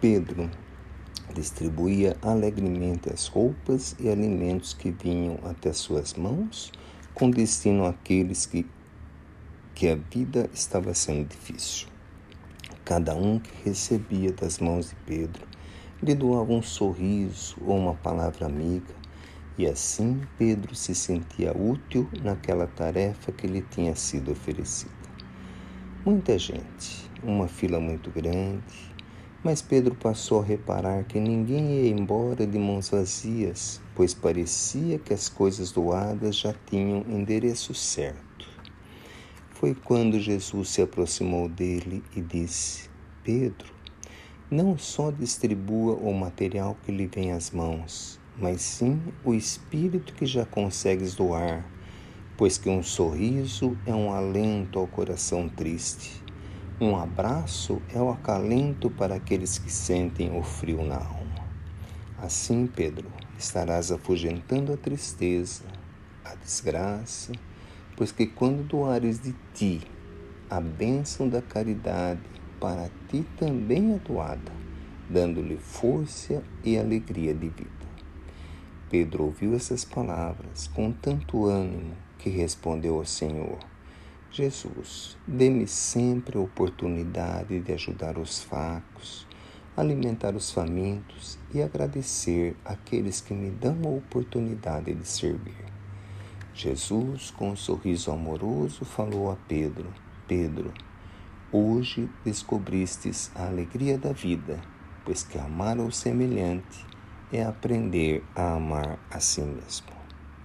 Pedro distribuía alegremente as roupas e alimentos que vinham até suas mãos, com destino àqueles que, que a vida estava sendo difícil. Cada um que recebia das mãos de Pedro lhe doava um sorriso ou uma palavra amiga, e assim Pedro se sentia útil naquela tarefa que lhe tinha sido oferecida. Muita gente, uma fila muito grande, mas Pedro passou a reparar que ninguém ia embora de mãos vazias, pois parecia que as coisas doadas já tinham endereço certo. Foi quando Jesus se aproximou dele e disse: Pedro, não só distribua o material que lhe vem às mãos, mas sim o espírito que já consegues doar, pois que um sorriso é um alento ao coração triste um abraço é o acalento para aqueles que sentem o frio na alma. Assim, Pedro, estarás afugentando a tristeza, a desgraça, pois que quando doares de ti a bênção da caridade, para ti também é doada, dando-lhe força e alegria de vida. Pedro ouviu essas palavras com tanto ânimo que respondeu ao Senhor: Jesus, dê-me sempre a oportunidade de ajudar os fracos, alimentar os famintos e agradecer aqueles que me dão a oportunidade de servir. Jesus, com um sorriso amoroso, falou a Pedro: Pedro, hoje descobristes a alegria da vida, pois que amar ao semelhante é aprender a amar a si mesmo.